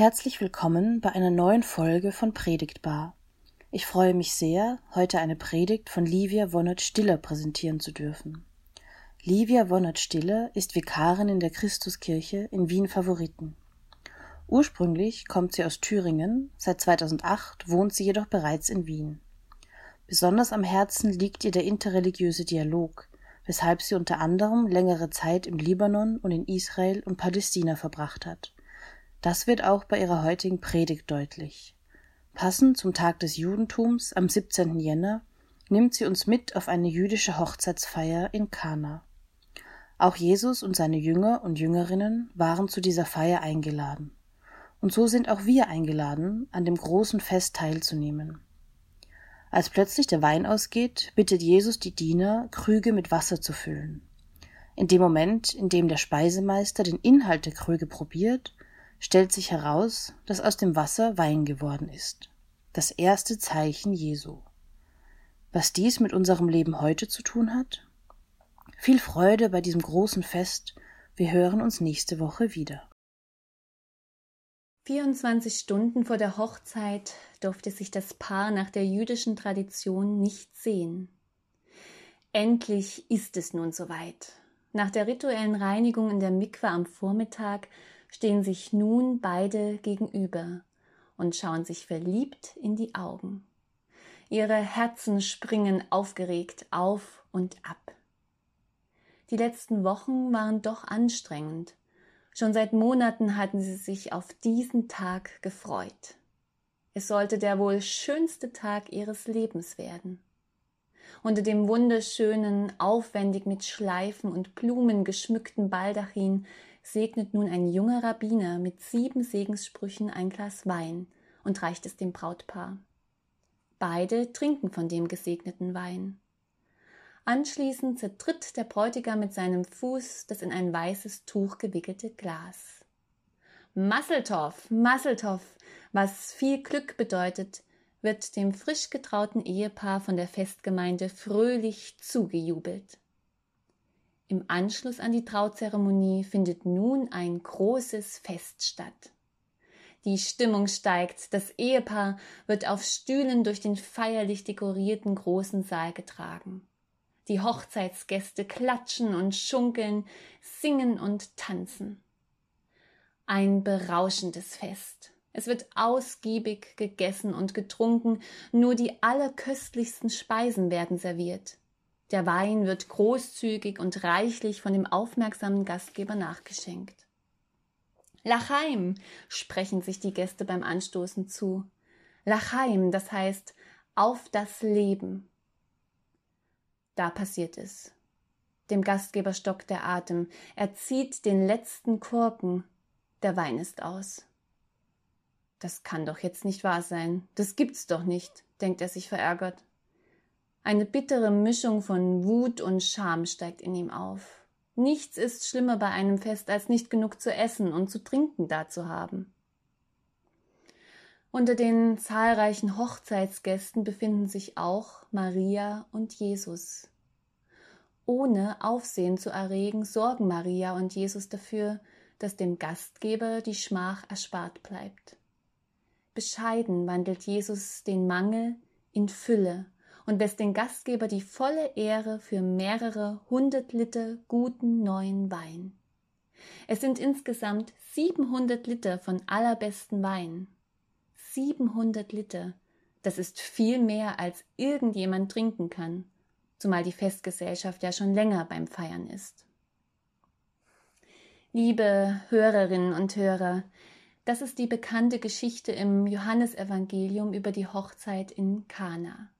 Herzlich willkommen bei einer neuen Folge von Predigtbar. Ich freue mich sehr, heute eine Predigt von Livia Wonnert-Stiller präsentieren zu dürfen. Livia Wonnert-Stiller ist Vikarin in der Christuskirche in Wien Favoriten. Ursprünglich kommt sie aus Thüringen, seit 2008 wohnt sie jedoch bereits in Wien. Besonders am Herzen liegt ihr der interreligiöse Dialog, weshalb sie unter anderem längere Zeit im Libanon und in Israel und Palästina verbracht hat das wird auch bei ihrer heutigen Predigt deutlich. Passend zum Tag des Judentums am 17. Jänner nimmt sie uns mit auf eine jüdische Hochzeitsfeier in Kana. Auch Jesus und seine Jünger und Jüngerinnen waren zu dieser Feier eingeladen. Und so sind auch wir eingeladen, an dem großen Fest teilzunehmen. Als plötzlich der Wein ausgeht, bittet Jesus die Diener, Krüge mit Wasser zu füllen. In dem Moment, in dem der Speisemeister den Inhalt der Krüge probiert, stellt sich heraus, dass aus dem Wasser Wein geworden ist. Das erste Zeichen Jesu. Was dies mit unserem Leben heute zu tun hat? Viel Freude bei diesem großen Fest. Wir hören uns nächste Woche wieder. 24 Stunden vor der Hochzeit durfte sich das Paar nach der jüdischen Tradition nicht sehen. Endlich ist es nun soweit. Nach der rituellen Reinigung in der Mikwe am Vormittag stehen sich nun beide gegenüber und schauen sich verliebt in die Augen. Ihre Herzen springen aufgeregt auf und ab. Die letzten Wochen waren doch anstrengend. Schon seit Monaten hatten sie sich auf diesen Tag gefreut. Es sollte der wohl schönste Tag ihres Lebens werden. Unter dem wunderschönen, aufwendig mit Schleifen und Blumen geschmückten Baldachin segnet nun ein junger Rabbiner mit sieben Segenssprüchen ein Glas Wein und reicht es dem Brautpaar. Beide trinken von dem gesegneten Wein. Anschließend zertritt der Bräutigam mit seinem Fuß das in ein weißes Tuch gewickelte Glas. Masseltoff, Masseltoff, was viel Glück bedeutet, wird dem frisch getrauten Ehepaar von der Festgemeinde fröhlich zugejubelt. Im Anschluss an die Trauzeremonie findet nun ein großes Fest statt. Die Stimmung steigt, das Ehepaar wird auf Stühlen durch den feierlich dekorierten großen Saal getragen. Die Hochzeitsgäste klatschen und schunkeln, singen und tanzen. Ein berauschendes Fest. Es wird ausgiebig gegessen und getrunken, nur die allerköstlichsten Speisen werden serviert. Der Wein wird großzügig und reichlich von dem aufmerksamen Gastgeber nachgeschenkt. Lachaim, sprechen sich die Gäste beim Anstoßen zu. Lachaim, das heißt auf das Leben. Da passiert es. Dem Gastgeber stockt der Atem. Er zieht den letzten Korken. Der Wein ist aus. Das kann doch jetzt nicht wahr sein. Das gibt's doch nicht, denkt er sich verärgert. Eine bittere Mischung von Wut und Scham steigt in ihm auf. Nichts ist schlimmer bei einem Fest, als nicht genug zu essen und zu trinken da zu haben. Unter den zahlreichen Hochzeitsgästen befinden sich auch Maria und Jesus. Ohne Aufsehen zu erregen, sorgen Maria und Jesus dafür, dass dem Gastgeber die Schmach erspart bleibt. Bescheiden wandelt Jesus den Mangel in Fülle und lässt den Gastgeber die volle Ehre für mehrere hundert Liter guten neuen Wein. Es sind insgesamt 700 Liter von allerbesten Wein. 700 Liter, das ist viel mehr, als irgendjemand trinken kann, zumal die Festgesellschaft ja schon länger beim Feiern ist. Liebe Hörerinnen und Hörer, das ist die bekannte Geschichte im Johannesevangelium über die Hochzeit in Kana.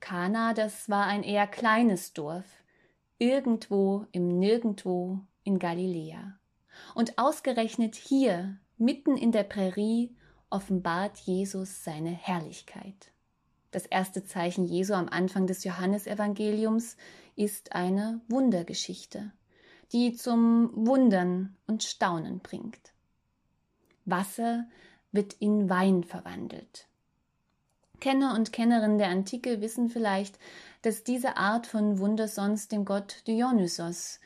Kana, das war ein eher kleines Dorf, irgendwo im Nirgendwo in Galiläa. Und ausgerechnet hier, mitten in der Prärie, offenbart Jesus seine Herrlichkeit. Das erste Zeichen Jesu am Anfang des Johannesevangeliums ist eine Wundergeschichte, die zum Wundern und Staunen bringt. Wasser wird in Wein verwandelt. Kenner und Kennerinnen der Antike wissen vielleicht, dass diese Art von Wunder sonst dem Gott Dionysos,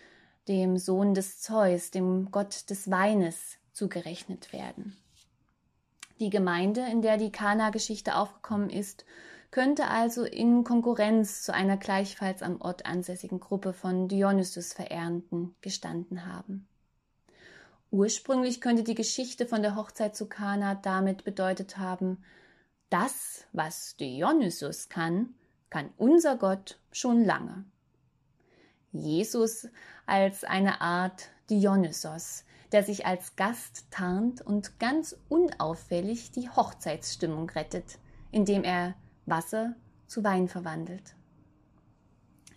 dem Sohn des Zeus, dem Gott des Weines, zugerechnet werden. Die Gemeinde, in der die Kana-Geschichte aufgekommen ist, könnte also in Konkurrenz zu einer gleichfalls am Ort ansässigen Gruppe von Dionysus-Verehrenden gestanden haben. Ursprünglich könnte die Geschichte von der Hochzeit zu Kana damit bedeutet haben, das, was Dionysus kann, kann unser Gott schon lange. Jesus als eine Art Dionysos, der sich als Gast tarnt und ganz unauffällig die Hochzeitsstimmung rettet, indem er Wasser zu Wein verwandelt.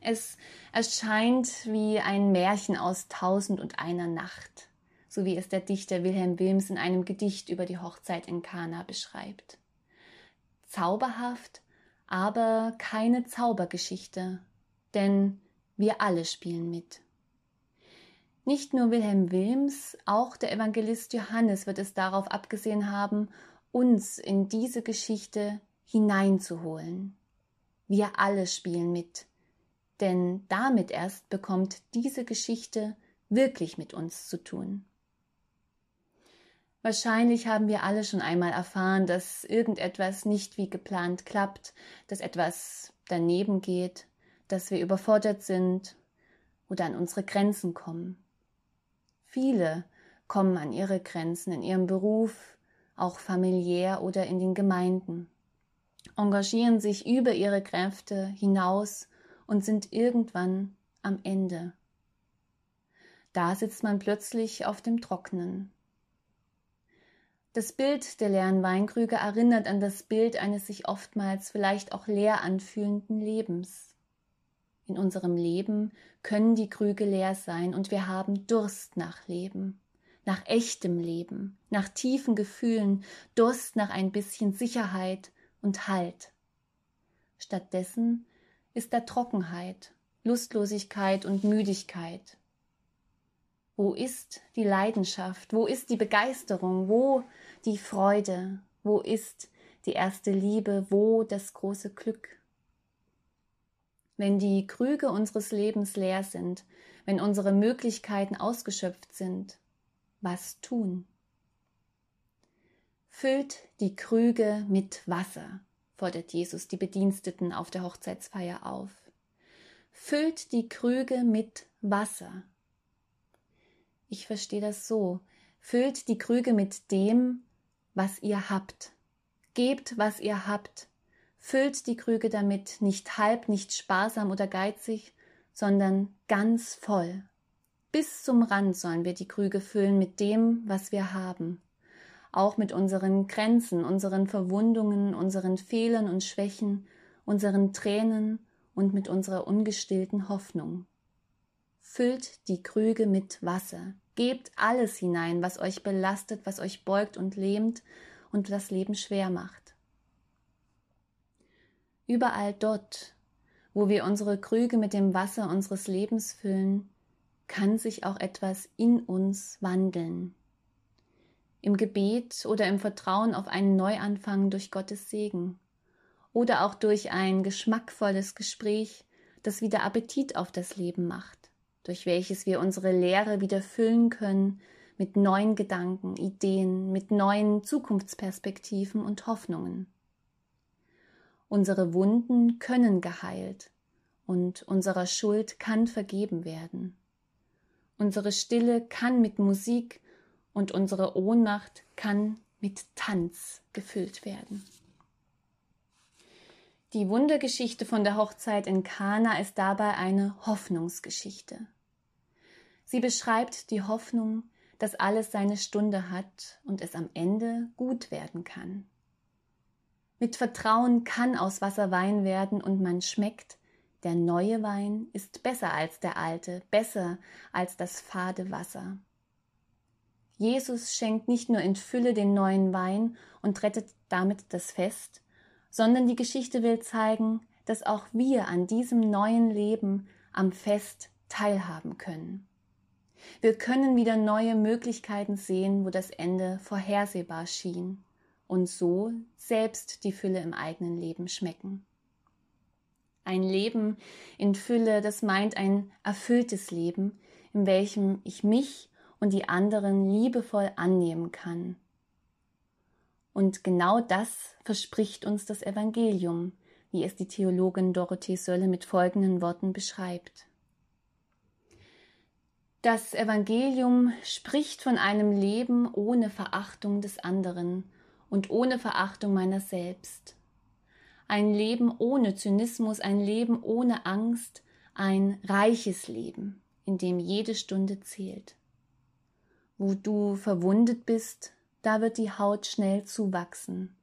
Es erscheint wie ein Märchen aus Tausend und einer Nacht, so wie es der Dichter Wilhelm Wilms in einem Gedicht über die Hochzeit in Kana beschreibt. Zauberhaft, aber keine Zaubergeschichte, denn wir alle spielen mit. Nicht nur Wilhelm Wilms, auch der Evangelist Johannes wird es darauf abgesehen haben, uns in diese Geschichte hineinzuholen. Wir alle spielen mit, denn damit erst bekommt diese Geschichte wirklich mit uns zu tun. Wahrscheinlich haben wir alle schon einmal erfahren, dass irgendetwas nicht wie geplant klappt, dass etwas daneben geht, dass wir überfordert sind oder an unsere Grenzen kommen. Viele kommen an ihre Grenzen in ihrem Beruf, auch familiär oder in den Gemeinden, engagieren sich über ihre Kräfte hinaus und sind irgendwann am Ende. Da sitzt man plötzlich auf dem Trocknen. Das Bild der leeren Weinkrüge erinnert an das Bild eines sich oftmals vielleicht auch leer anfühlenden Lebens. In unserem Leben können die Krüge leer sein und wir haben Durst nach Leben, nach echtem Leben, nach tiefen Gefühlen, Durst nach ein bisschen Sicherheit und Halt. Stattdessen ist da Trockenheit, Lustlosigkeit und Müdigkeit. Wo ist die Leidenschaft? Wo ist die Begeisterung? Wo die Freude? Wo ist die erste Liebe? Wo das große Glück? wenn die Krüge unseres Lebens leer sind, wenn unsere Möglichkeiten ausgeschöpft sind, was tun? Füllt die Krüge mit Wasser, fordert Jesus die Bediensteten auf der Hochzeitsfeier auf. Füllt die Krüge mit Wasser. Ich verstehe das so. Füllt die Krüge mit dem, was ihr habt. Gebt, was ihr habt füllt die Krüge damit nicht halb, nicht sparsam oder geizig, sondern ganz voll. Bis zum Rand sollen wir die Krüge füllen mit dem, was wir haben, auch mit unseren Grenzen, unseren Verwundungen, unseren Fehlern und Schwächen, unseren Tränen und mit unserer ungestillten Hoffnung. Füllt die Krüge mit Wasser, gebt alles hinein, was euch belastet, was euch beugt und lähmt und das Leben schwer macht. Überall dort, wo wir unsere Krüge mit dem Wasser unseres Lebens füllen, kann sich auch etwas in uns wandeln. Im Gebet oder im Vertrauen auf einen Neuanfang durch Gottes Segen oder auch durch ein geschmackvolles Gespräch, das wieder Appetit auf das Leben macht, durch welches wir unsere Leere wieder füllen können mit neuen Gedanken, Ideen, mit neuen Zukunftsperspektiven und Hoffnungen. Unsere Wunden können geheilt und unserer Schuld kann vergeben werden. Unsere Stille kann mit Musik und unsere Ohnmacht kann mit Tanz gefüllt werden. Die Wundergeschichte von der Hochzeit in Kana ist dabei eine Hoffnungsgeschichte. Sie beschreibt die Hoffnung, dass alles seine Stunde hat und es am Ende gut werden kann. Mit Vertrauen kann aus Wasser Wein werden und man schmeckt, der neue Wein ist besser als der alte, besser als das fade Wasser. Jesus schenkt nicht nur in Fülle den neuen Wein und rettet damit das Fest, sondern die Geschichte will zeigen, dass auch wir an diesem neuen Leben am Fest teilhaben können. Wir können wieder neue Möglichkeiten sehen, wo das Ende vorhersehbar schien und so selbst die Fülle im eigenen Leben schmecken. Ein Leben in Fülle, das meint ein erfülltes Leben, in welchem ich mich und die anderen liebevoll annehmen kann. Und genau das verspricht uns das Evangelium, wie es die Theologin Dorothee Sölle mit folgenden Worten beschreibt. Das Evangelium spricht von einem Leben ohne Verachtung des anderen und ohne Verachtung meiner selbst. Ein Leben ohne Zynismus, ein Leben ohne Angst, ein reiches Leben, in dem jede Stunde zählt. Wo du verwundet bist, da wird die Haut schnell zuwachsen.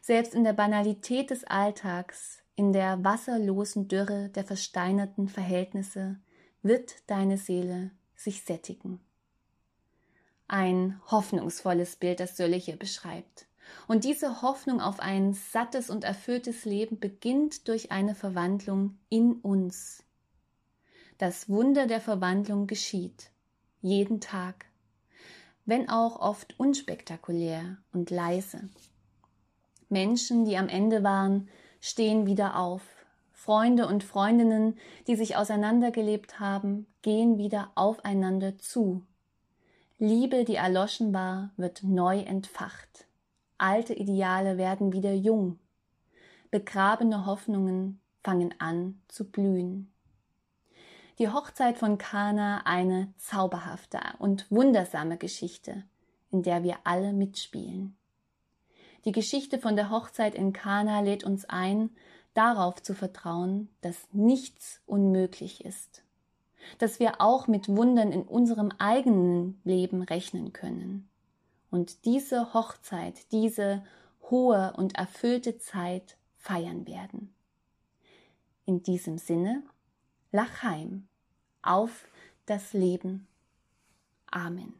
Selbst in der Banalität des Alltags, in der wasserlosen Dürre der versteinerten Verhältnisse, wird deine Seele sich sättigen. Ein hoffnungsvolles Bild, das Sölle hier beschreibt. Und diese Hoffnung auf ein sattes und erfülltes Leben beginnt durch eine Verwandlung in uns. Das Wunder der Verwandlung geschieht, jeden Tag, wenn auch oft unspektakulär und leise. Menschen, die am Ende waren, stehen wieder auf. Freunde und Freundinnen, die sich auseinandergelebt haben, gehen wieder aufeinander zu. Liebe, die erloschen war, wird neu entfacht. Alte Ideale werden wieder jung. Begrabene Hoffnungen fangen an zu blühen. Die Hochzeit von Kana eine zauberhafte und wundersame Geschichte, in der wir alle mitspielen. Die Geschichte von der Hochzeit in Kana lädt uns ein, darauf zu vertrauen, dass nichts unmöglich ist, dass wir auch mit Wundern in unserem eigenen Leben rechnen können und diese Hochzeit, diese hohe und erfüllte Zeit feiern werden. In diesem Sinne, lach heim auf das Leben. Amen.